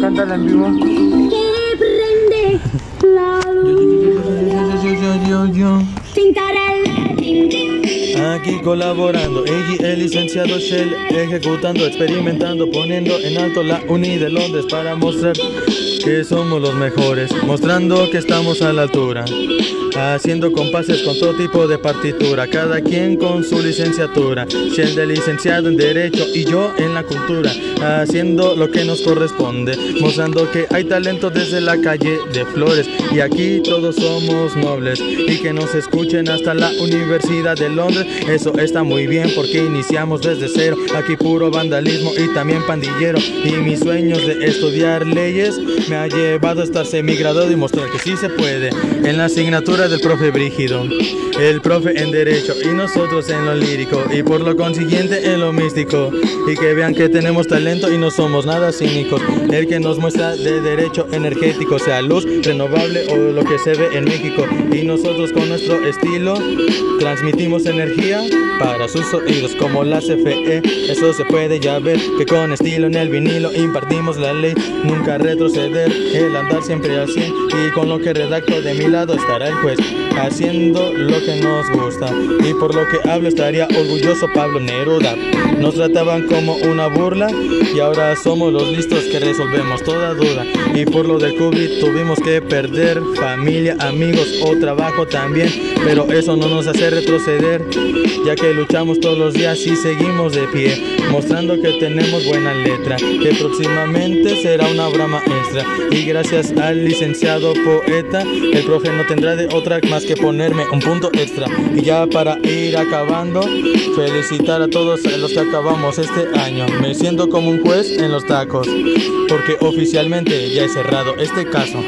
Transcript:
cántala en vivo. Aquí colaborando, el licenciado Shell, ejecutando, experimentando, poniendo en alto la Uni de Londres para mostrar que somos los mejores, mostrando que estamos a la altura, haciendo compases con todo tipo de partitura, cada quien con su licenciatura, Shell de licenciado en Derecho y yo en la cultura, haciendo lo que nos corresponde, mostrando que hay talento desde la calle de Flores y aquí todos somos nobles y que nos escuchen hasta la Universidad de Londres, eso está muy bien porque iniciamos desde cero, aquí puro vandalismo y también pandillero. Y mis sueños de estudiar leyes me ha llevado a estar semigraduado y mostrar que sí se puede. En la asignatura del profe Brígido, el profe en derecho y nosotros en lo lírico. Y por lo consiguiente en lo místico. Y que vean que tenemos talento y no somos nada cínicos, el que nos muestra de derecho energético, sea luz renovable o lo que se ve en México. Y nosotros con nuestro estilo transmitimos energía para sus oídos como la CFE, eso se puede ya ver que con estilo en el vinilo impartimos la ley, nunca retroceder, el andar siempre al 100 y con lo que redacto de mi lado estará el juez haciendo lo que nos gusta. Y por lo que hablo estaría orgulloso Pablo Neruda. Nos trataban como una burla y ahora somos los listos que resolvemos toda duda. Y por lo del COVID tuvimos que perder familia, amigos o trabajo también. Pero eso no nos hace retroceder ya que luchamos todos los días y seguimos de pie mostrando que tenemos buena letra que próximamente será una brama extra y gracias al licenciado poeta el profe no tendrá de otra más que ponerme un punto extra. Y ya para ir acabando felicitar a todos los que acabamos este año. Me siento como un juez en los tacos porque oficialmente ya he cerrado este caso